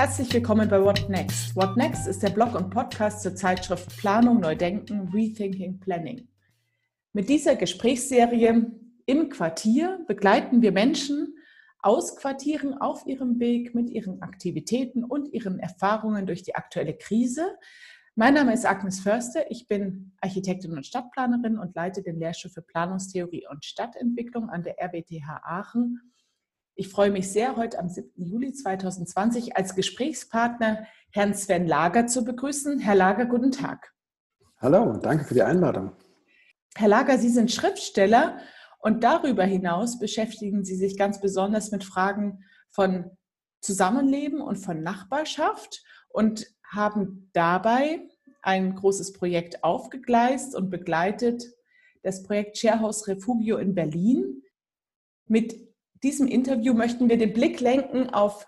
Herzlich willkommen bei What Next. What Next ist der Blog und Podcast zur Zeitschrift Planung, Neudenken, Rethinking, Planning. Mit dieser Gesprächsserie im Quartier begleiten wir Menschen aus Quartieren auf ihrem Weg mit ihren Aktivitäten und ihren Erfahrungen durch die aktuelle Krise. Mein Name ist Agnes Förster. Ich bin Architektin und Stadtplanerin und leite den Lehrstuhl für Planungstheorie und Stadtentwicklung an der RWTH Aachen ich freue mich sehr, heute am 7. Juli 2020 als Gesprächspartner Herrn Sven Lager zu begrüßen. Herr Lager, guten Tag. Hallo, danke für die Einladung. Herr Lager, Sie sind Schriftsteller und darüber hinaus beschäftigen Sie sich ganz besonders mit Fragen von Zusammenleben und von Nachbarschaft und haben dabei ein großes Projekt aufgegleist und begleitet, das Projekt Sharehouse Refugio in Berlin mit diesem Interview möchten wir den Blick lenken auf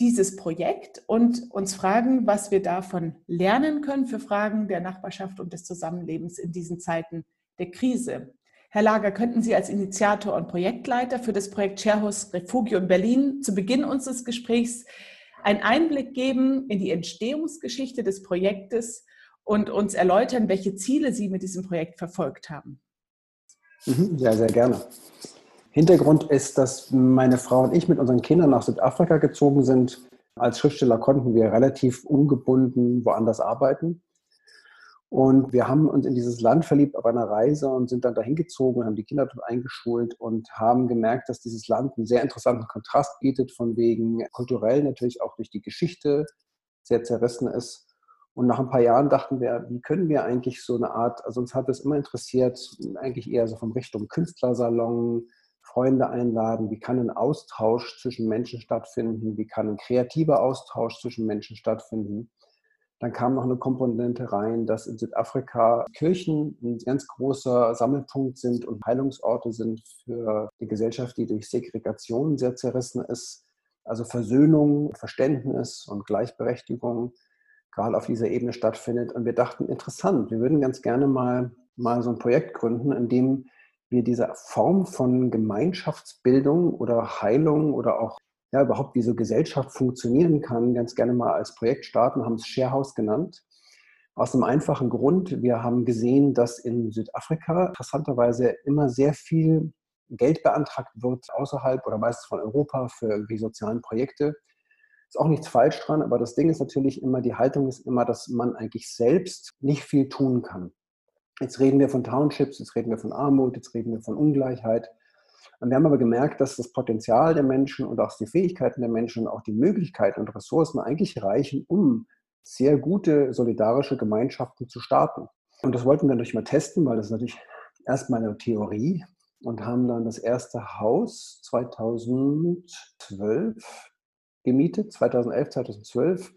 dieses Projekt und uns fragen, was wir davon lernen können für Fragen der Nachbarschaft und des Zusammenlebens in diesen Zeiten der Krise. Herr Lager, könnten Sie als Initiator und Projektleiter für das Projekt Sharehouse Refugio in Berlin zu Beginn unseres Gesprächs einen Einblick geben in die Entstehungsgeschichte des Projektes und uns erläutern, welche Ziele Sie mit diesem Projekt verfolgt haben? Mhm, ja, sehr gerne. Hintergrund ist, dass meine Frau und ich mit unseren Kindern nach Südafrika gezogen sind. Als Schriftsteller konnten wir relativ ungebunden woanders arbeiten. Und wir haben uns in dieses Land verliebt auf einer Reise und sind dann dahin gezogen, haben die Kinder dort eingeschult und haben gemerkt, dass dieses Land einen sehr interessanten Kontrast bietet, von wegen kulturell natürlich auch durch die Geschichte sehr zerrissen ist. Und nach ein paar Jahren dachten wir, wie können wir eigentlich so eine Art, also uns hat es immer interessiert, eigentlich eher so von Richtung Künstlersalon, Freunde einladen? Wie kann ein Austausch zwischen Menschen stattfinden? Wie kann ein kreativer Austausch zwischen Menschen stattfinden? Dann kam noch eine Komponente rein, dass in Südafrika Kirchen ein ganz großer Sammelpunkt sind und Heilungsorte sind für die Gesellschaft, die durch Segregation sehr zerrissen ist. Also Versöhnung, Verständnis und Gleichberechtigung gerade auf dieser Ebene stattfindet. Und wir dachten, interessant, wir würden ganz gerne mal, mal so ein Projekt gründen, in dem wir diese Form von Gemeinschaftsbildung oder Heilung oder auch ja, überhaupt wie so Gesellschaft funktionieren kann, ganz gerne mal als Projekt starten, haben es Sharehouse genannt. Aus einem einfachen Grund, wir haben gesehen, dass in Südafrika interessanterweise immer sehr viel Geld beantragt wird außerhalb oder meistens von Europa für irgendwie sozialen Projekte. Ist auch nichts falsch dran, aber das Ding ist natürlich immer, die Haltung ist immer, dass man eigentlich selbst nicht viel tun kann. Jetzt reden wir von Townships, jetzt reden wir von Armut, jetzt reden wir von Ungleichheit. Und wir haben aber gemerkt, dass das Potenzial der Menschen und auch die Fähigkeiten der Menschen und auch die Möglichkeiten und Ressourcen eigentlich reichen, um sehr gute solidarische Gemeinschaften zu starten. Und das wollten wir natürlich mal testen, weil das ist natürlich erstmal eine Theorie und haben dann das erste Haus 2012 gemietet, 2011, 2012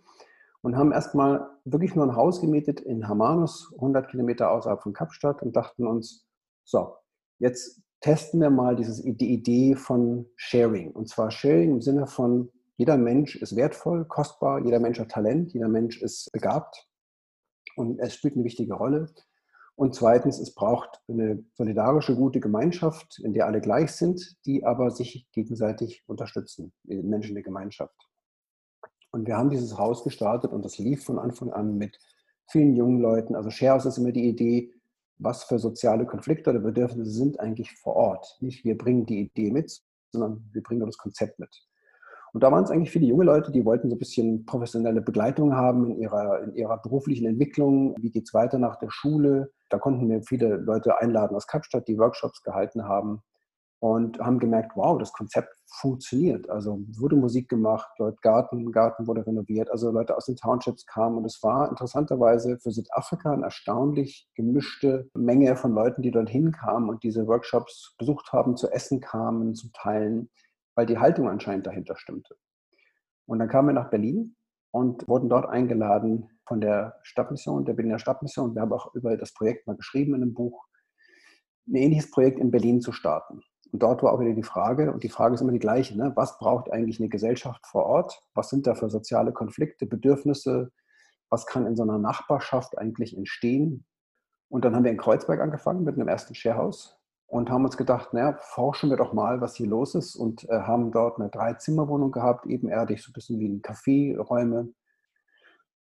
und haben erstmal wirklich nur ein Haus gemietet in Hamanus, 100 Kilometer außerhalb von Kapstadt und dachten uns, so, jetzt testen wir mal dieses, die Idee von Sharing. Und zwar Sharing im Sinne von, jeder Mensch ist wertvoll, kostbar, jeder Mensch hat Talent, jeder Mensch ist begabt und es spielt eine wichtige Rolle. Und zweitens, es braucht eine solidarische, gute Gemeinschaft, in der alle gleich sind, die aber sich gegenseitig unterstützen, die Menschen der Gemeinschaft. Und wir haben dieses Haus gestartet und das lief von Anfang an mit vielen jungen Leuten. Also Sharehouse ist immer die Idee, was für soziale Konflikte oder Bedürfnisse sind eigentlich vor Ort. Nicht wir bringen die Idee mit, sondern wir bringen das Konzept mit. Und da waren es eigentlich viele junge Leute, die wollten so ein bisschen professionelle Begleitung haben in ihrer, in ihrer beruflichen Entwicklung. Wie geht es weiter nach der Schule? Da konnten wir viele Leute einladen aus Kapstadt, die Workshops gehalten haben und haben gemerkt, wow, das Konzept funktioniert. Also wurde Musik gemacht, Leute, Garten, Garten wurde renoviert, also Leute aus den Townships kamen und es war interessanterweise für Südafrika eine erstaunlich gemischte Menge von Leuten, die dorthin kamen und diese Workshops besucht haben, zu essen kamen, zu teilen, weil die Haltung anscheinend dahinter stimmte. Und dann kamen wir nach Berlin und wurden dort eingeladen von der Stadtmission, der Berliner Stadtmission. Wir haben auch über das Projekt mal geschrieben in einem Buch, ein ähnliches Projekt in Berlin zu starten. Und dort war auch wieder die Frage, und die Frage ist immer die gleiche, ne? was braucht eigentlich eine Gesellschaft vor Ort? Was sind da für soziale Konflikte, Bedürfnisse? Was kann in so einer Nachbarschaft eigentlich entstehen? Und dann haben wir in Kreuzberg angefangen mit einem ersten Sharehouse. und haben uns gedacht, naja, forschen wir doch mal, was hier los ist und äh, haben dort eine Dreizimmerwohnung gehabt, ebenerdig, so ein bisschen wie ein Café, Räume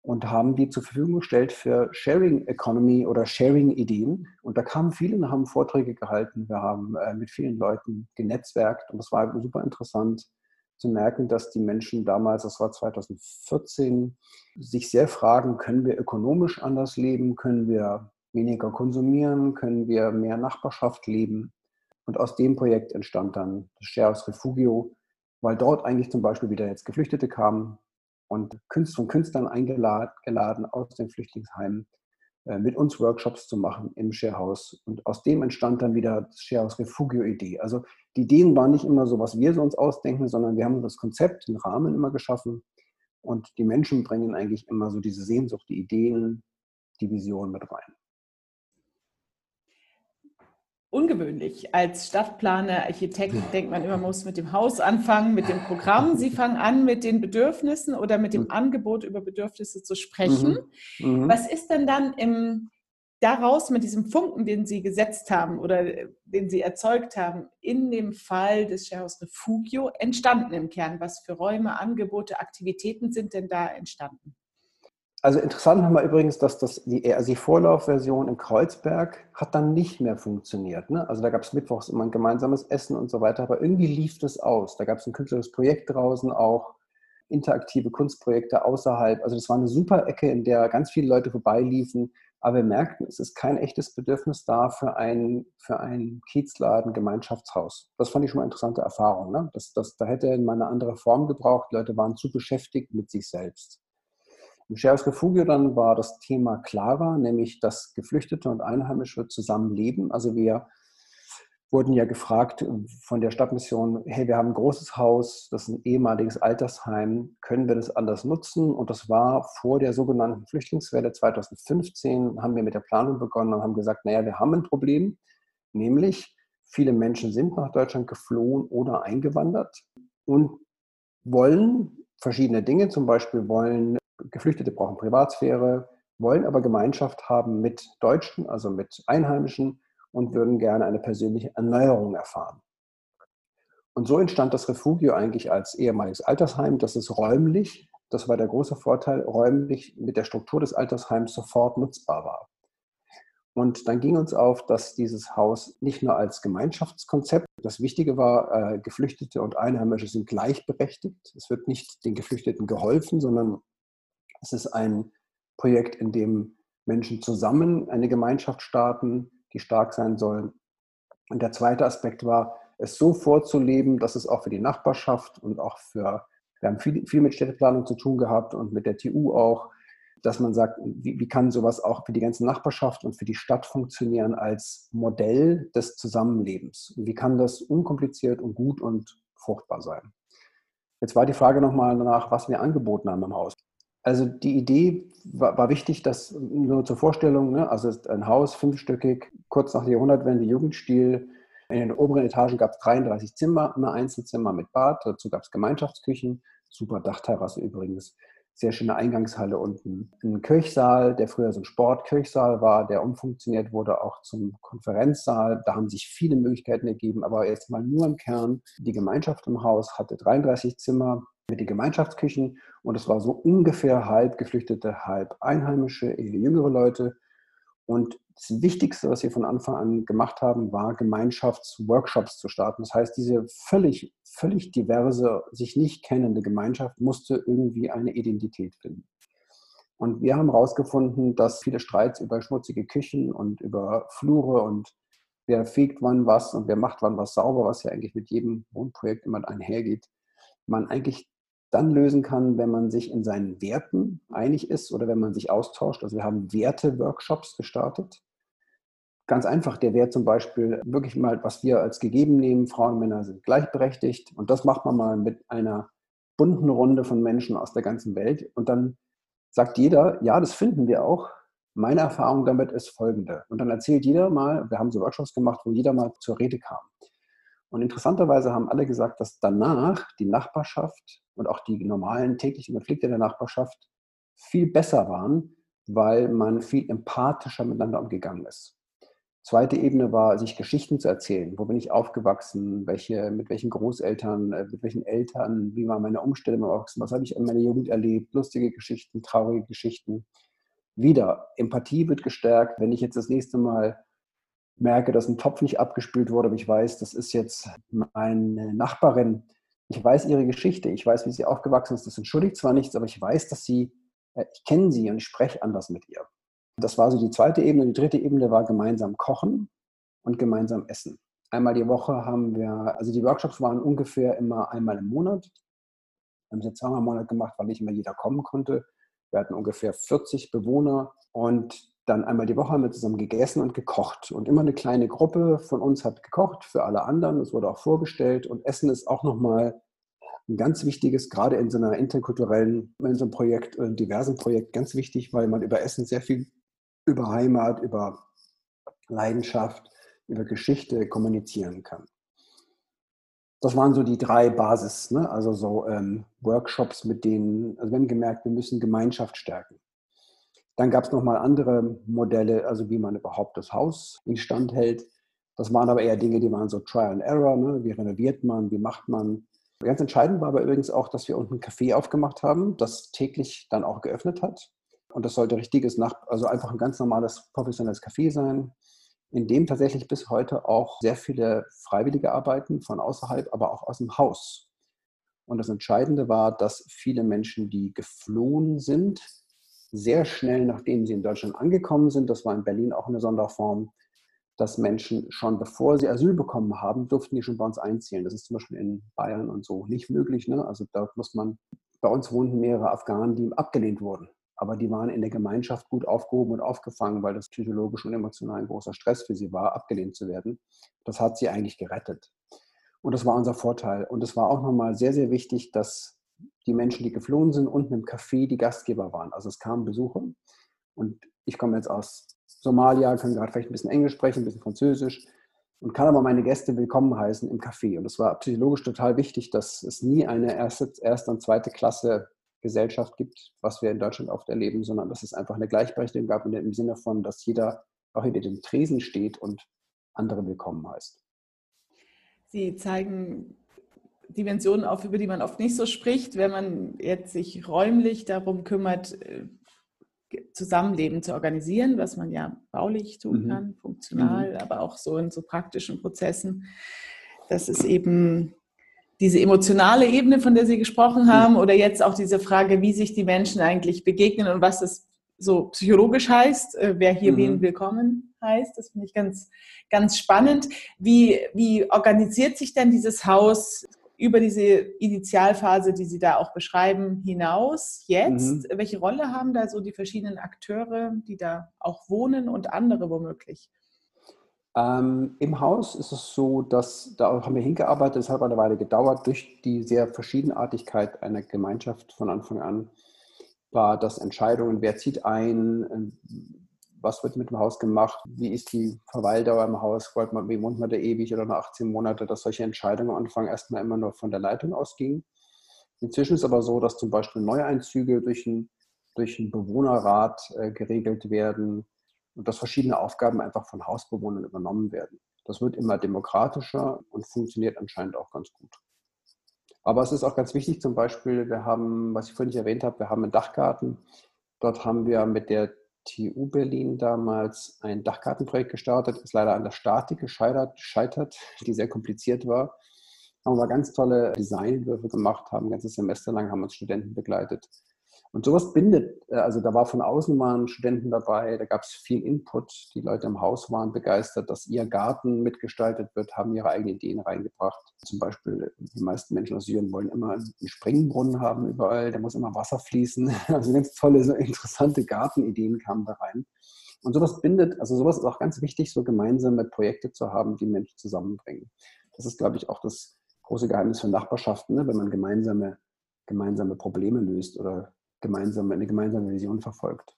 und haben die zur Verfügung gestellt für Sharing Economy oder Sharing Ideen. Und da kamen viele und haben Vorträge gehalten. Wir haben äh, mit vielen Leuten genetzwerkt und es war super interessant zu merken, dass die Menschen damals, das war 2014, sich sehr fragen, können wir ökonomisch anders leben, können wir weniger konsumieren, können wir mehr Nachbarschaft leben. Und aus dem Projekt entstand dann das Shares Refugio, weil dort eigentlich zum Beispiel wieder jetzt Geflüchtete kamen und von Künstlern eingeladen aus den Flüchtlingsheimen äh, mit uns Workshops zu machen im Sharehouse. Und aus dem entstand dann wieder das Sharehouse Refugio-Idee. Also die Ideen waren nicht immer so, was wir so uns ausdenken, sondern wir haben das Konzept, den Rahmen immer geschaffen. Und die Menschen bringen eigentlich immer so diese Sehnsucht, die Ideen, die Vision mit rein ungewöhnlich. Als Stadtplaner, Architekt denkt man immer, man muss mit dem Haus anfangen, mit dem Programm. Sie fangen an, mit den Bedürfnissen oder mit dem mhm. Angebot über Bedürfnisse zu sprechen. Mhm. Mhm. Was ist denn dann im, daraus mit diesem Funken, den Sie gesetzt haben oder den Sie erzeugt haben, in dem Fall des Sharehouse Refugio entstanden im Kern? Was für Räume, Angebote, Aktivitäten sind denn da entstanden? Also interessant nochmal übrigens, dass das, die, also die Vorlaufversion in Kreuzberg hat dann nicht mehr funktioniert. Ne? Also da gab es mittwochs immer ein gemeinsames Essen und so weiter, aber irgendwie lief das aus. Da gab es ein künstlerisches Projekt draußen auch, interaktive Kunstprojekte außerhalb. Also das war eine super Ecke, in der ganz viele Leute vorbeiliefen, aber wir merkten, es ist kein echtes Bedürfnis da für ein, für ein Kiezladen, Gemeinschaftshaus. Das fand ich schon mal eine interessante Erfahrung. Ne? Das, das, da hätte man eine andere Form gebraucht. Die Leute waren zu beschäftigt mit sich selbst. Im Shares Refugio dann war das Thema klarer, nämlich dass Geflüchtete und Einheimische zusammenleben. Also wir wurden ja gefragt von der Stadtmission, hey, wir haben ein großes Haus, das ist ein ehemaliges Altersheim, können wir das anders nutzen? Und das war vor der sogenannten Flüchtlingswelle 2015, haben wir mit der Planung begonnen und haben gesagt, naja, wir haben ein Problem, nämlich viele Menschen sind nach Deutschland geflohen oder eingewandert und wollen verschiedene Dinge, zum Beispiel wollen Geflüchtete brauchen Privatsphäre, wollen aber Gemeinschaft haben mit Deutschen, also mit Einheimischen und würden gerne eine persönliche Erneuerung erfahren. Und so entstand das Refugio eigentlich als ehemaliges Altersheim. Das ist räumlich, das war der große Vorteil, räumlich mit der Struktur des Altersheims sofort nutzbar war. Und dann ging uns auf, dass dieses Haus nicht nur als Gemeinschaftskonzept, das Wichtige war, äh, Geflüchtete und Einheimische sind gleichberechtigt. Es wird nicht den Geflüchteten geholfen, sondern es ist ein Projekt, in dem Menschen zusammen eine Gemeinschaft starten, die stark sein soll. Und der zweite Aspekt war, es so vorzuleben, dass es auch für die Nachbarschaft und auch für, wir haben viel, viel mit Städteplanung zu tun gehabt und mit der TU auch, dass man sagt, wie, wie, kann sowas auch für die ganze Nachbarschaft und für die Stadt funktionieren als Modell des Zusammenlebens? Und wie kann das unkompliziert und gut und fruchtbar sein? Jetzt war die Frage nochmal danach, was wir angeboten haben im Haus. Also die Idee war, war wichtig, dass nur zur Vorstellung, ne, also ein Haus, fünfstöckig, kurz nach der Jahrhundertwende, Jugendstil. In den oberen Etagen gab es 33 Zimmer, immer Einzelzimmer mit Bad. Dazu gab es Gemeinschaftsküchen, super Dachterrasse übrigens, sehr schöne Eingangshalle unten. Ein Kirchsaal, der früher so ein Sportkirchsaal war, der umfunktioniert wurde auch zum Konferenzsaal. Da haben sich viele Möglichkeiten ergeben, aber jetzt mal nur im Kern. Die Gemeinschaft im Haus hatte 33 Zimmer, mit den Gemeinschaftsküchen und es war so ungefähr halb Geflüchtete, halb Einheimische, eher jüngere Leute. Und das Wichtigste, was wir von Anfang an gemacht haben, war Gemeinschaftsworkshops zu starten. Das heißt, diese völlig, völlig diverse, sich nicht kennende Gemeinschaft musste irgendwie eine Identität finden. Und wir haben herausgefunden, dass viele Streits über schmutzige Küchen und über Flure und wer fegt wann was und wer macht wann was sauber, was ja eigentlich mit jedem Wohnprojekt immer einhergeht, man eigentlich dann lösen kann, wenn man sich in seinen Werten einig ist oder wenn man sich austauscht. Also wir haben Werte-Workshops gestartet. Ganz einfach der Wert zum Beispiel, wirklich mal, was wir als gegeben nehmen, Frauen und Männer sind gleichberechtigt. Und das macht man mal mit einer bunten Runde von Menschen aus der ganzen Welt. Und dann sagt jeder, ja, das finden wir auch. Meine Erfahrung damit ist folgende. Und dann erzählt jeder mal, wir haben so Workshops gemacht, wo jeder mal zur Rede kam. Und interessanterweise haben alle gesagt, dass danach die Nachbarschaft und auch die normalen täglichen Konflikte der Nachbarschaft viel besser waren, weil man viel empathischer miteinander umgegangen ist. Zweite Ebene war, sich Geschichten zu erzählen. Wo bin ich aufgewachsen? Welche, mit welchen Großeltern, äh, mit welchen Eltern? Wie war meine Umstände beim? Was habe ich in meiner Jugend erlebt? Lustige Geschichten, traurige Geschichten. Wieder, Empathie wird gestärkt. Wenn ich jetzt das nächste Mal merke, dass ein Topf nicht abgespült wurde, aber ich weiß, das ist jetzt meine Nachbarin. Ich weiß ihre Geschichte. Ich weiß, wie sie aufgewachsen ist. Das entschuldigt zwar nichts, aber ich weiß, dass sie, äh, ich kenne sie und ich spreche anders mit ihr. Das war so die zweite Ebene. Die dritte Ebene war gemeinsam kochen und gemeinsam essen. Einmal die Woche haben wir, also die Workshops waren ungefähr immer einmal im Monat. Wir haben jetzt zweimal im Monat gemacht, weil nicht immer jeder kommen konnte. Wir hatten ungefähr 40 Bewohner und dann einmal die Woche haben wir zusammen gegessen und gekocht. Und immer eine kleine Gruppe von uns hat gekocht für alle anderen. Es wurde auch vorgestellt. Und Essen ist auch nochmal ein ganz wichtiges, gerade in so einer interkulturellen, in so einem Projekt, einem diversen Projekt, ganz wichtig, weil man über Essen sehr viel über Heimat, über Leidenschaft, über Geschichte kommunizieren kann. Das waren so die drei Basis, ne? also so ähm, Workshops, mit denen, also wir haben gemerkt, wir müssen Gemeinschaft stärken. Dann gab es nochmal andere Modelle, also wie man überhaupt das Haus instand hält. Das waren aber eher Dinge, die waren so Trial and Error. Ne? Wie renoviert man, wie macht man. Ganz entscheidend war aber übrigens auch, dass wir unten ein Café aufgemacht haben, das täglich dann auch geöffnet hat. Und das sollte richtiges Nach also einfach ein ganz normales professionelles Café sein, in dem tatsächlich bis heute auch sehr viele Freiwillige arbeiten von außerhalb, aber auch aus dem Haus. Und das Entscheidende war, dass viele Menschen, die geflohen sind, sehr schnell, nachdem sie in Deutschland angekommen sind, das war in Berlin auch eine Sonderform, dass Menschen schon bevor sie Asyl bekommen haben, durften die schon bei uns einziehen. Das ist zum Beispiel in Bayern und so nicht möglich. Ne? Also da muss man, bei uns wohnten mehrere Afghanen, die abgelehnt wurden aber die waren in der Gemeinschaft gut aufgehoben und aufgefangen, weil das psychologisch und emotional ein großer Stress für sie war, abgelehnt zu werden. Das hat sie eigentlich gerettet. Und das war unser Vorteil. Und es war auch nochmal sehr, sehr wichtig, dass die Menschen, die geflohen sind, unten im Café die Gastgeber waren. Also es kamen Besucher. Und ich komme jetzt aus Somalia, kann gerade vielleicht ein bisschen Englisch sprechen, ein bisschen Französisch und kann aber meine Gäste willkommen heißen im Café. Und es war psychologisch total wichtig, dass es nie eine erste, erste und zweite Klasse Gesellschaft gibt, was wir in Deutschland oft erleben, sondern dass es einfach eine Gleichberechtigung gab im Sinne von, dass jeder auch hinter dem Tresen steht und andere willkommen heißt. Sie zeigen Dimensionen auf, über die man oft nicht so spricht, wenn man jetzt sich räumlich darum kümmert, äh, Zusammenleben zu organisieren, was man ja baulich tun mhm. kann, funktional, mhm. aber auch so in so praktischen Prozessen, dass es eben diese emotionale Ebene, von der Sie gesprochen haben, oder jetzt auch diese Frage, wie sich die Menschen eigentlich begegnen und was das so psychologisch heißt, äh, wer hier mhm. wen willkommen heißt. Das finde ich ganz, ganz spannend. Wie, wie organisiert sich denn dieses Haus über diese Initialphase, die Sie da auch beschreiben, hinaus jetzt? Mhm. Welche Rolle haben da so die verschiedenen Akteure, die da auch wohnen und andere womöglich? Ähm, Im Haus ist es so, dass da haben wir hingearbeitet, es hat eine Weile gedauert, durch die sehr Verschiedenartigkeit einer Gemeinschaft von Anfang an war das Entscheidungen, wer zieht ein, was wird mit dem Haus gemacht, wie ist die Verweildauer im Haus, wie wohnt man da ewig oder nach 18 Monate, dass solche Entscheidungen am Anfang erstmal immer nur von der Leitung ausgingen. Inzwischen ist es aber so, dass zum Beispiel Neueinzüge durch einen, durch Bewohnerrat äh, geregelt werden, und dass verschiedene Aufgaben einfach von Hausbewohnern übernommen werden. Das wird immer demokratischer und funktioniert anscheinend auch ganz gut. Aber es ist auch ganz wichtig, zum Beispiel, wir haben, was ich vorhin nicht erwähnt habe, wir haben einen Dachgarten. Dort haben wir mit der TU Berlin damals ein Dachgartenprojekt gestartet, ist leider an der Statik gescheitert, die sehr kompliziert war. Haben wir ganz tolle Designentwürfe gemacht, haben ein ganzes Semester lang haben uns Studenten begleitet und sowas bindet, äh, also da war von außen waren Studenten dabei, da gab es viel Input, die Leute im Haus waren begeistert, dass ihr Garten mitgestaltet wird, haben ihre eigenen Ideen reingebracht. Zum Beispiel, die meisten Menschen aus Syrien wollen immer einen Springbrunnen haben überall, da muss immer Wasser fließen. Also ganz tolle, so interessante Gartenideen kamen da rein. Und sowas bindet, also sowas ist auch ganz wichtig, so gemeinsame Projekte zu haben, die Menschen zusammenbringen. Das ist, glaube ich, auch das große Geheimnis für Nachbarschaften, ne? wenn man gemeinsame, gemeinsame Probleme löst oder gemeinsam, eine gemeinsame Vision verfolgt.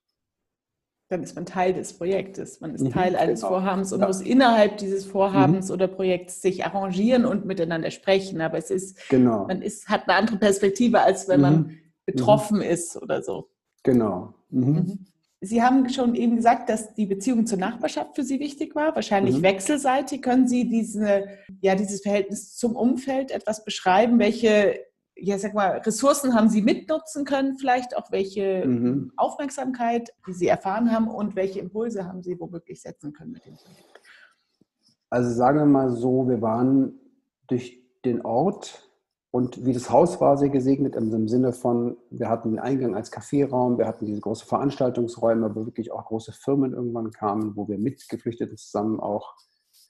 Dann ist man Teil des Projektes, man ist mhm, Teil eines genau. Vorhabens und ja. muss innerhalb dieses Vorhabens mhm. oder Projekts sich arrangieren und miteinander sprechen. Aber es ist, genau. man ist, hat eine andere Perspektive, als wenn mhm. man betroffen ist oder so. Genau. Mhm. Mhm. Sie haben schon eben gesagt, dass die Beziehung zur Nachbarschaft für Sie wichtig war, wahrscheinlich mhm. wechselseitig. Können Sie diese, ja, dieses Verhältnis zum Umfeld etwas beschreiben? Welche ja, sag mal, Ressourcen haben Sie mitnutzen können, vielleicht auch welche mhm. Aufmerksamkeit, die Sie erfahren haben und welche Impulse haben Sie womöglich setzen können mit dem Projekt? Also sagen wir mal so, wir waren durch den Ort und wie das Haus war sehr gesegnet im Sinne von, wir hatten den Eingang als Kaffeeraum, wir hatten diese großen Veranstaltungsräume, wo wirklich auch große Firmen irgendwann kamen, wo wir mit Geflüchteten zusammen auch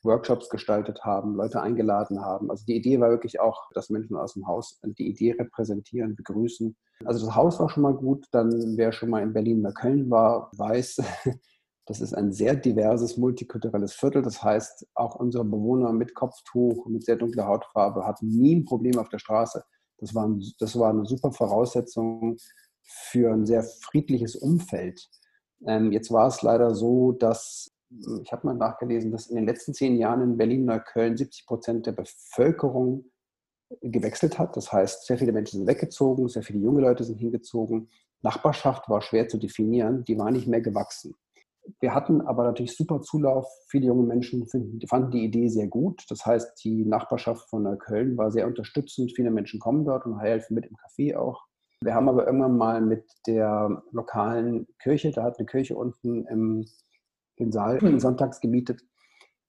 Workshops gestaltet haben, Leute eingeladen haben. Also die Idee war wirklich auch, dass Menschen aus dem Haus die Idee repräsentieren, begrüßen. Also das Haus war schon mal gut. Dann, wer schon mal in Berlin oder Köln war, weiß, das ist ein sehr diverses, multikulturelles Viertel. Das heißt, auch unsere Bewohner mit Kopftuch, mit sehr dunkler Hautfarbe hatten nie ein Problem auf der Straße. Das war, das war eine super Voraussetzung für ein sehr friedliches Umfeld. Ähm, jetzt war es leider so, dass ich habe mal nachgelesen, dass in den letzten zehn Jahren in Berlin oder Köln 70 Prozent der Bevölkerung gewechselt hat. Das heißt, sehr viele Menschen sind weggezogen, sehr viele junge Leute sind hingezogen. Nachbarschaft war schwer zu definieren, die war nicht mehr gewachsen. Wir hatten aber natürlich super Zulauf. Viele junge Menschen finden, fanden die Idee sehr gut. Das heißt, die Nachbarschaft von Köln war sehr unterstützend. Viele Menschen kommen dort und helfen mit im Café auch. Wir haben aber irgendwann mal mit der lokalen Kirche, da hat eine Kirche unten im den Saal sonntags gemietet,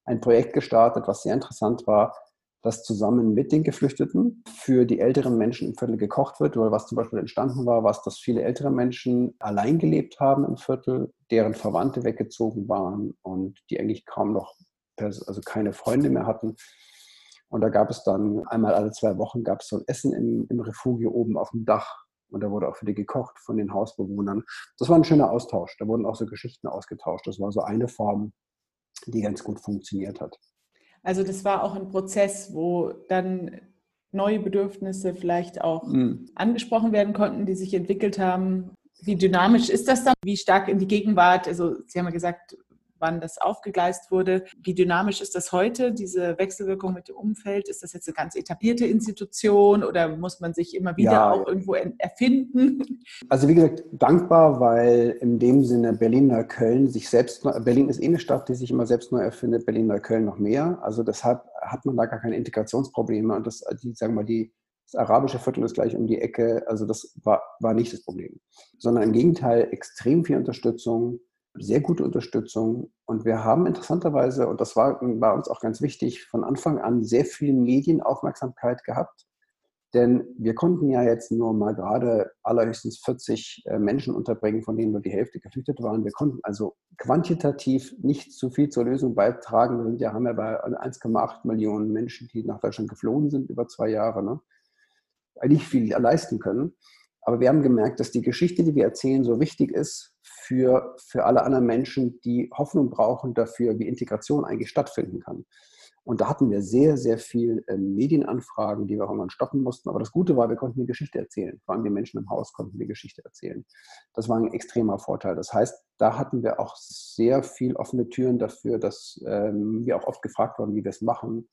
ein Projekt gestartet, was sehr interessant war, dass zusammen mit den Geflüchteten für die älteren Menschen im Viertel gekocht wird, oder was zum Beispiel entstanden war, was, dass viele ältere Menschen allein gelebt haben im Viertel, deren Verwandte weggezogen waren und die eigentlich kaum noch, also keine Freunde mehr hatten. Und da gab es dann einmal alle zwei Wochen gab es so ein Essen im, im Refugio oben auf dem Dach und da wurde auch für die gekocht von den Hausbewohnern. Das war ein schöner Austausch. Da wurden auch so Geschichten ausgetauscht. Das war so eine Form, die ganz gut funktioniert hat. Also das war auch ein Prozess, wo dann neue Bedürfnisse vielleicht auch mhm. angesprochen werden konnten, die sich entwickelt haben. Wie dynamisch ist das dann? Wie stark in die Gegenwart? Also Sie haben ja gesagt, wann das aufgegleist wurde. Wie dynamisch ist das heute, diese Wechselwirkung mit dem Umfeld? Ist das jetzt eine ganz etablierte Institution oder muss man sich immer wieder ja, auch irgendwo erfinden? Also wie gesagt, dankbar, weil in dem Sinne Berlin oder Köln sich selbst, Berlin ist eh eine Stadt, die sich immer selbst neu erfindet, Berlin oder Köln noch mehr. Also deshalb hat man da gar keine Integrationsprobleme und das, die, sagen wir mal, die das arabische Viertel ist gleich um die Ecke. Also das war, war nicht das Problem, sondern im Gegenteil extrem viel Unterstützung, sehr gute Unterstützung. Und wir haben interessanterweise, und das war bei uns auch ganz wichtig, von Anfang an sehr viel Medienaufmerksamkeit gehabt. Denn wir konnten ja jetzt nur mal gerade allerhöchstens 40 äh, Menschen unterbringen, von denen nur die Hälfte geflüchtet waren. Wir konnten also quantitativ nicht zu viel zur Lösung beitragen. Wir sind ja, haben ja bei 1,8 Millionen Menschen, die nach Deutschland geflohen sind über zwei Jahre, ne? nicht viel leisten können. Aber wir haben gemerkt, dass die Geschichte, die wir erzählen, so wichtig ist für, für alle anderen Menschen, die Hoffnung brauchen dafür, wie Integration eigentlich stattfinden kann. Und da hatten wir sehr, sehr viel äh, Medienanfragen, die wir auch irgendwann stoppen mussten. Aber das Gute war, wir konnten die Geschichte erzählen. Vor allem die Menschen im Haus konnten die Geschichte erzählen. Das war ein extremer Vorteil. Das heißt, da hatten wir auch sehr viel offene Türen dafür, dass ähm, wir auch oft gefragt wurden, wie wir es machen.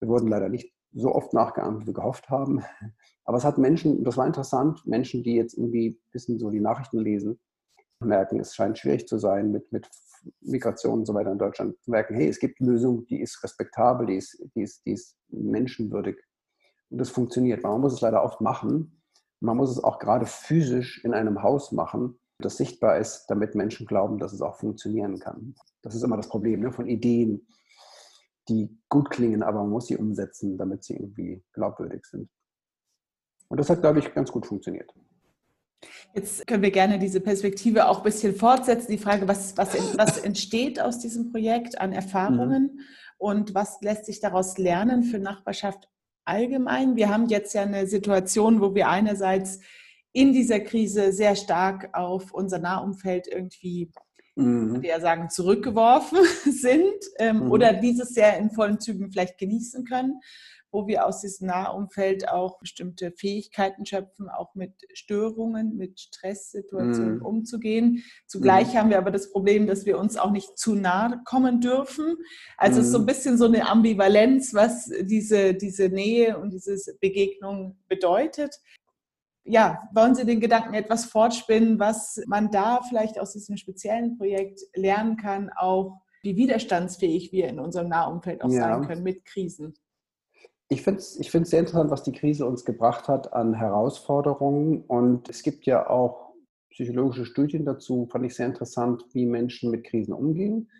Wir wurden leider nicht so oft nachgeahmt, wie wir gehofft haben. Aber es hat Menschen, das war interessant, Menschen, die jetzt irgendwie ein bisschen so die Nachrichten lesen, merken, es scheint schwierig zu sein mit, mit Migration und so weiter in Deutschland, merken, hey, es gibt eine Lösung, die ist respektabel, die ist, die ist, die ist menschenwürdig. Und das funktioniert. Man muss es leider oft machen. Man muss es auch gerade physisch in einem Haus machen, das sichtbar ist, damit Menschen glauben, dass es auch funktionieren kann. Das ist immer das Problem ne? von Ideen, die gut klingen, aber man muss sie umsetzen, damit sie irgendwie glaubwürdig sind. Und das hat, glaube ich, ganz gut funktioniert. Jetzt können wir gerne diese Perspektive auch ein bisschen fortsetzen. Die Frage, was, was, was entsteht aus diesem Projekt an Erfahrungen mhm. und was lässt sich daraus lernen für Nachbarschaft allgemein? Wir haben jetzt ja eine Situation, wo wir einerseits in dieser Krise sehr stark auf unser Nahumfeld irgendwie, mhm. wir sagen, zurückgeworfen sind ähm, mhm. oder dieses sehr in vollen Zügen vielleicht genießen können wo wir aus diesem Nahumfeld auch bestimmte Fähigkeiten schöpfen, auch mit Störungen, mit Stresssituationen mm. umzugehen. Zugleich mm. haben wir aber das Problem, dass wir uns auch nicht zu nahe kommen dürfen. Also mm. es ist so ein mhm. bisschen so eine Ambivalenz, was diese, diese Nähe und diese Begegnung bedeutet. ja, wollen Sie den Gedanken etwas fortspinnen, was man da vielleicht aus diesem speziellen Projekt lernen kann, auch wie widerstandsfähig wir in unserem Nahumfeld auch ja. sein können mit Krisen? Ich finde es ich sehr interessant, was die Krise uns gebracht hat an Herausforderungen. Und es gibt ja auch psychologische Studien dazu, fand ich sehr interessant, wie Menschen mit Krisen umgehen.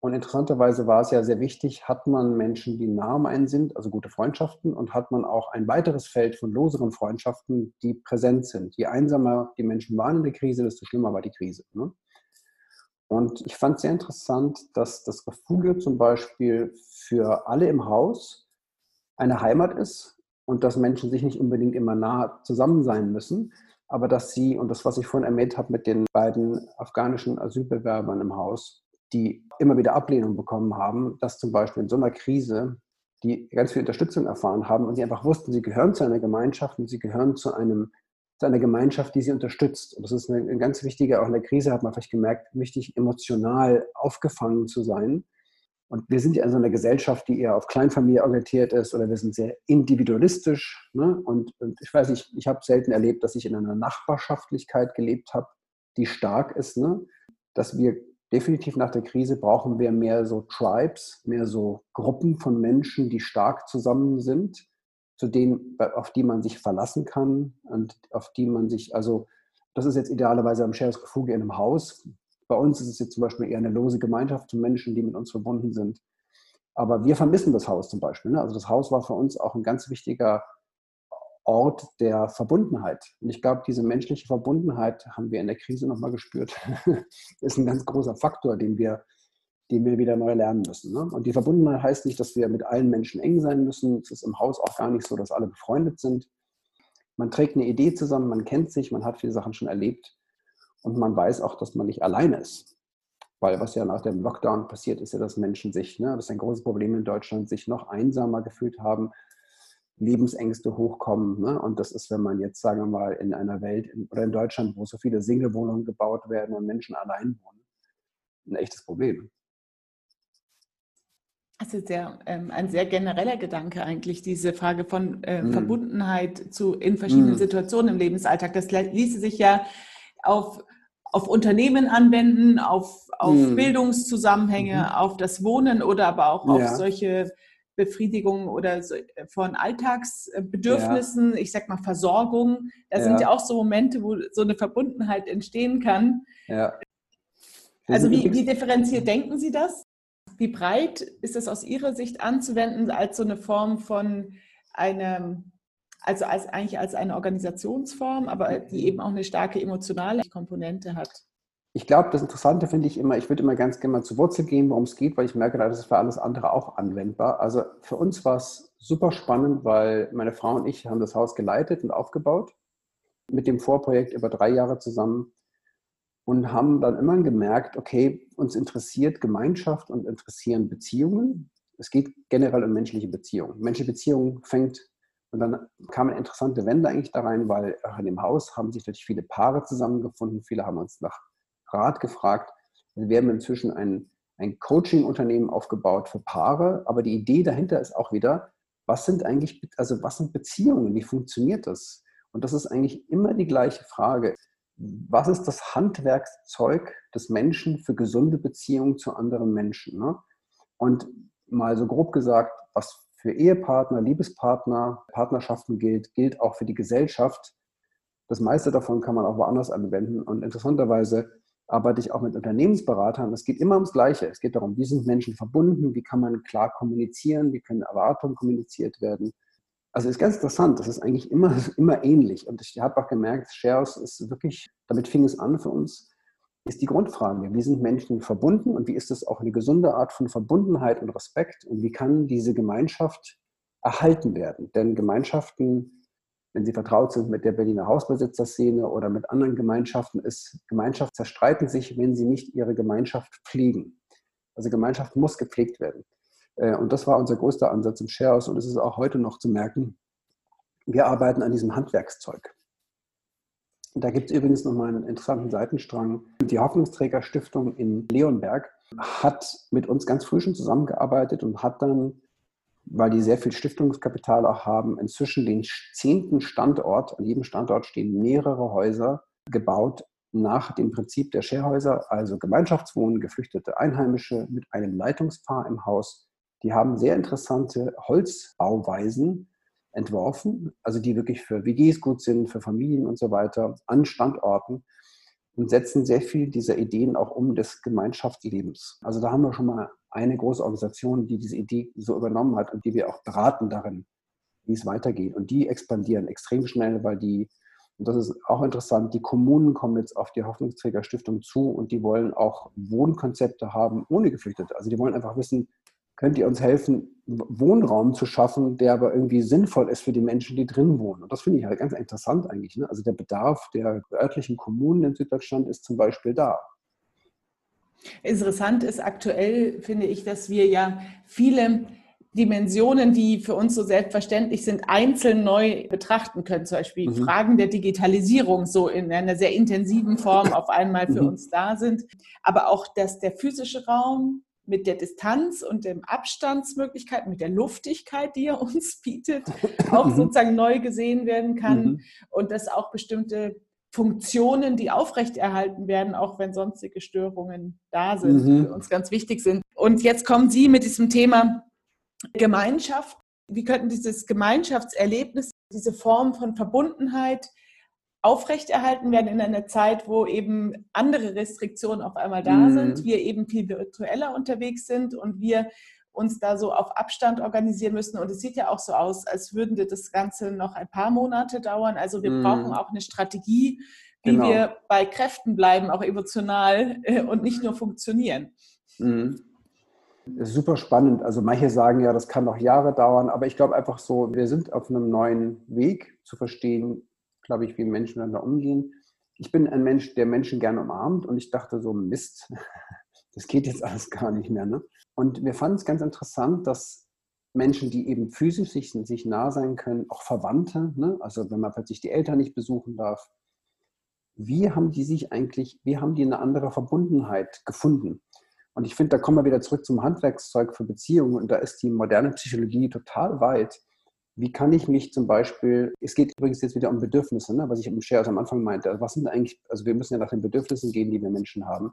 Und interessanterweise war es ja sehr wichtig, hat man Menschen, die nah um einen sind, also gute Freundschaften, und hat man auch ein weiteres Feld von loseren Freundschaften, die präsent sind. Je einsamer die Menschen waren in der Krise, desto schlimmer war die Krise. Ne? Und ich fand sehr interessant, dass das Refugio zum Beispiel für alle im Haus eine Heimat ist und dass Menschen sich nicht unbedingt immer nah zusammen sein müssen, aber dass sie, und das, was ich vorhin erwähnt habe mit den beiden afghanischen Asylbewerbern im Haus, die immer wieder Ablehnung bekommen haben, dass zum Beispiel in so einer Krise die ganz viel Unterstützung erfahren haben und sie einfach wussten, sie gehören zu einer Gemeinschaft und sie gehören zu, einem, zu einer Gemeinschaft, die sie unterstützt. Und das ist eine, eine ganz wichtige, auch in der Krise hat man vielleicht gemerkt, wichtig, emotional aufgefangen zu sein. Und wir sind ja in so einer Gesellschaft, die eher auf Kleinfamilie orientiert ist oder wir sind sehr individualistisch. Ne? Und, und ich weiß nicht, ich habe selten erlebt, dass ich in einer Nachbarschaftlichkeit gelebt habe, die stark ist, ne? dass wir definitiv nach der Krise brauchen wir mehr so Tribes, mehr so Gruppen von Menschen, die stark zusammen sind, zu denen, auf die man sich verlassen kann und auf die man sich, also das ist jetzt idealerweise am Shares Refuge in einem Haus. Bei uns ist es jetzt zum Beispiel eher eine lose Gemeinschaft von Menschen, die mit uns verbunden sind. Aber wir vermissen das Haus zum Beispiel. Ne? Also das Haus war für uns auch ein ganz wichtiger Ort der Verbundenheit. Und ich glaube, diese menschliche Verbundenheit haben wir in der Krise nochmal gespürt. ist ein ganz großer Faktor, den wir, den wir wieder neu lernen müssen. Ne? Und die Verbundenheit heißt nicht, dass wir mit allen Menschen eng sein müssen. Es ist im Haus auch gar nicht so, dass alle befreundet sind. Man trägt eine Idee zusammen, man kennt sich, man hat viele Sachen schon erlebt und man weiß auch, dass man nicht alleine ist. Weil was ja nach dem Lockdown passiert ist, ja, dass Menschen sich, ne, das ist ein großes Problem in Deutschland, sich noch einsamer gefühlt haben, Lebensängste hochkommen. Ne? Und das ist, wenn man jetzt, sagen wir mal, in einer Welt in, oder in Deutschland, wo so viele Single-Wohnungen gebaut werden und Menschen allein wohnen, ein echtes Problem. Das ist sehr, ähm, ein sehr genereller Gedanke eigentlich, diese Frage von äh, mm. Verbundenheit zu, in verschiedenen mm. Situationen im Lebensalltag. Das ließe sich ja auf, auf Unternehmen anwenden, auf, auf mm. Bildungszusammenhänge, -hmm. auf das Wohnen oder aber auch auf ja. solche Befriedigung oder äh, von Alltagsbedürfnissen, ja. ich sag mal Versorgung. Da ja. sind ja auch so Momente, wo so eine Verbundenheit entstehen kann. Ja. Also wie, wie differenziert denken Sie das? Wie breit ist das aus Ihrer Sicht anzuwenden als so eine Form von einem, also als, eigentlich als eine Organisationsform, aber die eben auch eine starke emotionale Komponente hat? ich glaube, das Interessante finde ich immer, ich würde immer ganz gerne mal zur Wurzel gehen, worum es geht, weil ich merke, das ist für alles andere auch anwendbar. Also für uns war es super spannend, weil meine Frau und ich haben das Haus geleitet und aufgebaut mit dem Vorprojekt über drei Jahre zusammen und haben dann immer gemerkt, okay, uns interessiert Gemeinschaft und interessieren Beziehungen. Es geht generell um menschliche Beziehungen. Menschliche Beziehungen fängt und dann kam eine interessante Wende eigentlich da rein, weil in dem Haus haben sich natürlich viele Paare zusammengefunden. Viele haben uns nach Rat gefragt. Wir haben inzwischen ein, ein Coaching-Unternehmen aufgebaut für Paare, aber die Idee dahinter ist auch wieder, was sind eigentlich, also was sind Beziehungen? Wie funktioniert das? Und das ist eigentlich immer die gleiche Frage. Was ist das Handwerkszeug des Menschen für gesunde Beziehungen zu anderen Menschen? Ne? Und mal so grob gesagt, was für Ehepartner, Liebespartner, Partnerschaften gilt, gilt auch für die Gesellschaft. Das meiste davon kann man auch woanders anwenden. Und interessanterweise arbeite ich auch mit Unternehmensberatern. Es geht immer ums Gleiche. Es geht darum, wie sind Menschen verbunden, wie kann man klar kommunizieren, wie können Erwartungen kommuniziert werden. Also ist ganz interessant, das ist eigentlich immer, immer ähnlich. Und ich habe auch gemerkt, Shares ist wirklich, damit fing es an für uns, ist die Grundfrage, wie sind Menschen verbunden und wie ist es auch eine gesunde Art von Verbundenheit und Respekt und wie kann diese Gemeinschaft erhalten werden? Denn Gemeinschaften wenn sie vertraut sind mit der Berliner Hausbesitzerszene oder mit anderen Gemeinschaften, ist Gemeinschaft zerstreiten sich, wenn sie nicht ihre Gemeinschaft pflegen. Also Gemeinschaft muss gepflegt werden. Äh, und das war unser größter Ansatz im Sharehouse und es ist auch heute noch zu merken. Wir arbeiten an diesem Handwerkszeug. Da gibt es übrigens nochmal einen interessanten Seitenstrang. Die Hoffnungsträger Stiftung in Leonberg hat mit uns ganz früh schon zusammengearbeitet und hat dann weil die sehr viel Stiftungskapital auch haben, inzwischen den zehnten Standort. An jedem Standort stehen mehrere Häuser gebaut nach dem Prinzip der Sharehäuser, also Gemeinschaftswohnen, geflüchtete Einheimische mit einem Leitungspaar im Haus. Die haben sehr interessante Holzbauweisen entworfen, also die wirklich für WGs gut sind, für Familien und so weiter, an Standorten und setzen sehr viel dieser Ideen auch um des Gemeinschaftslebens. Also da haben wir schon mal eine große Organisation, die diese Idee so übernommen hat und die wir auch beraten darin, wie es weitergeht. Und die expandieren extrem schnell, weil die, und das ist auch interessant, die Kommunen kommen jetzt auf die Hoffnungsträgerstiftung zu und die wollen auch Wohnkonzepte haben ohne Geflüchtete. Also die wollen einfach wissen, könnt ihr uns helfen, Wohnraum zu schaffen, der aber irgendwie sinnvoll ist für die Menschen, die drin wohnen. Und das finde ich halt ganz interessant eigentlich. Ne? Also der Bedarf der örtlichen Kommunen in Süddeutschland ist zum Beispiel da. Interessant ist aktuell, finde ich, dass wir ja viele Dimensionen, die für uns so selbstverständlich sind, einzeln neu betrachten können. Zum Beispiel mhm. Fragen der Digitalisierung so in einer sehr intensiven Form auf einmal für mhm. uns da sind. Aber auch, dass der physische Raum mit der Distanz und dem Abstandsmöglichkeit, mit der Luftigkeit, die er uns bietet, auch mhm. sozusagen neu gesehen werden kann mhm. und dass auch bestimmte Funktionen, die aufrechterhalten werden, auch wenn sonstige Störungen da sind, mhm. für uns ganz wichtig sind. Und jetzt kommen Sie mit diesem Thema Gemeinschaft. Wie könnten dieses Gemeinschaftserlebnis, diese Form von Verbundenheit aufrechterhalten werden in einer Zeit, wo eben andere Restriktionen auf einmal da mhm. sind, wir eben viel virtueller unterwegs sind und wir uns da so auf Abstand organisieren müssen. Und es sieht ja auch so aus, als würden das Ganze noch ein paar Monate dauern. Also wir mm. brauchen auch eine Strategie, wie genau. wir bei Kräften bleiben, auch emotional äh, und nicht nur funktionieren. Mm. Super spannend. Also manche sagen ja, das kann noch Jahre dauern, aber ich glaube einfach so, wir sind auf einem neuen Weg zu verstehen, glaube ich, wie Menschen miteinander umgehen. Ich bin ein Mensch, der Menschen gerne umarmt und ich dachte so, Mist, das geht jetzt alles gar nicht mehr. Ne? Und wir fanden es ganz interessant, dass Menschen, die eben physisch sich, sich nah sein können, auch Verwandte, ne? also wenn man plötzlich die Eltern nicht besuchen darf, wie haben die sich eigentlich, wie haben die eine andere Verbundenheit gefunden? Und ich finde, da kommen wir wieder zurück zum Handwerkszeug für Beziehungen und da ist die moderne Psychologie total weit. Wie kann ich mich zum Beispiel, es geht übrigens jetzt wieder um Bedürfnisse, ne, was ich im Share am Anfang meinte. Also was sind eigentlich, also wir müssen ja nach den Bedürfnissen gehen, die wir Menschen haben.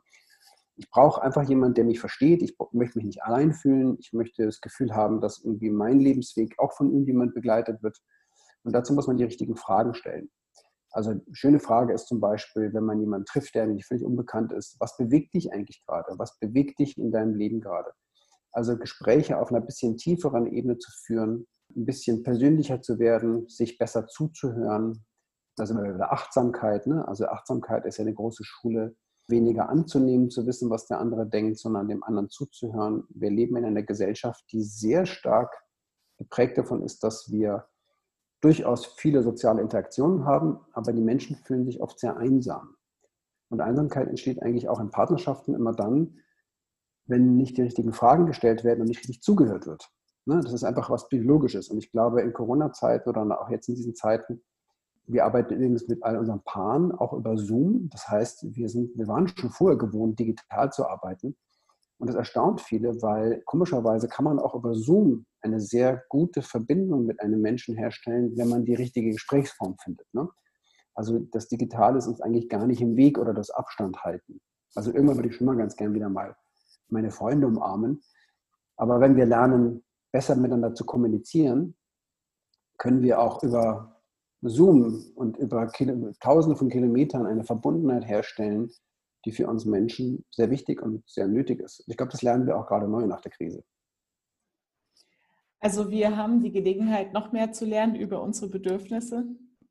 Ich brauche einfach jemanden, der mich versteht. Ich möchte mich nicht allein fühlen. Ich möchte das Gefühl haben, dass irgendwie mein Lebensweg auch von irgendjemand begleitet wird. Und dazu muss man die richtigen Fragen stellen. Also eine schöne Frage ist zum Beispiel, wenn man jemanden trifft, der nicht völlig unbekannt ist, was bewegt dich eigentlich gerade? Was bewegt dich in deinem Leben gerade? Also Gespräche auf einer bisschen tieferen Ebene zu führen, ein bisschen persönlicher zu werden, sich besser zuzuhören. Da sind wir wieder Achtsamkeit. Ne? Also Achtsamkeit ist ja eine große Schule, weniger anzunehmen, zu wissen, was der andere denkt, sondern dem anderen zuzuhören. Wir leben in einer Gesellschaft, die sehr stark geprägt davon ist, dass wir durchaus viele soziale Interaktionen haben, aber die Menschen fühlen sich oft sehr einsam. Und Einsamkeit entsteht eigentlich auch in Partnerschaften immer dann, wenn nicht die richtigen Fragen gestellt werden und nicht richtig zugehört wird. Ne, das ist einfach was Biologisches. Und ich glaube, in Corona-Zeiten oder auch jetzt in diesen Zeiten, wir arbeiten übrigens mit all unseren Paaren auch über Zoom. Das heißt, wir, sind, wir waren schon vorher gewohnt, digital zu arbeiten. Und das erstaunt viele, weil komischerweise kann man auch über Zoom eine sehr gute Verbindung mit einem Menschen herstellen, wenn man die richtige Gesprächsform findet. Ne? Also das Digitale ist uns eigentlich gar nicht im Weg oder das Abstand halten. Also irgendwann würde ich schon mal ganz gern wieder mal meine Freunde umarmen. Aber wenn wir lernen, besser miteinander zu kommunizieren, können wir auch über Zoom und über Kilo, Tausende von Kilometern eine Verbundenheit herstellen, die für uns Menschen sehr wichtig und sehr nötig ist. Ich glaube, das lernen wir auch gerade neu nach der Krise. Also wir haben die Gelegenheit, noch mehr zu lernen über unsere Bedürfnisse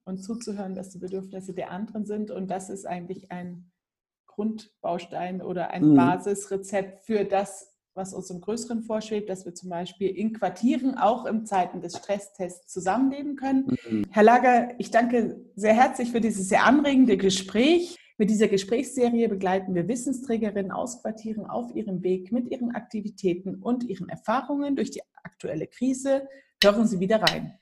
und zuzuhören, dass die Bedürfnisse der anderen sind. Und das ist eigentlich ein Grundbaustein oder ein mhm. Basisrezept für das, was uns im Größeren vorschwebt, dass wir zum Beispiel in Quartieren auch in Zeiten des Stresstests zusammenleben können. Mhm. Herr Lager, ich danke sehr herzlich für dieses sehr anregende Gespräch. Mit dieser Gesprächsserie begleiten wir Wissensträgerinnen aus Quartieren auf ihrem Weg mit ihren Aktivitäten und ihren Erfahrungen durch die aktuelle Krise. Hören Sie wieder rein.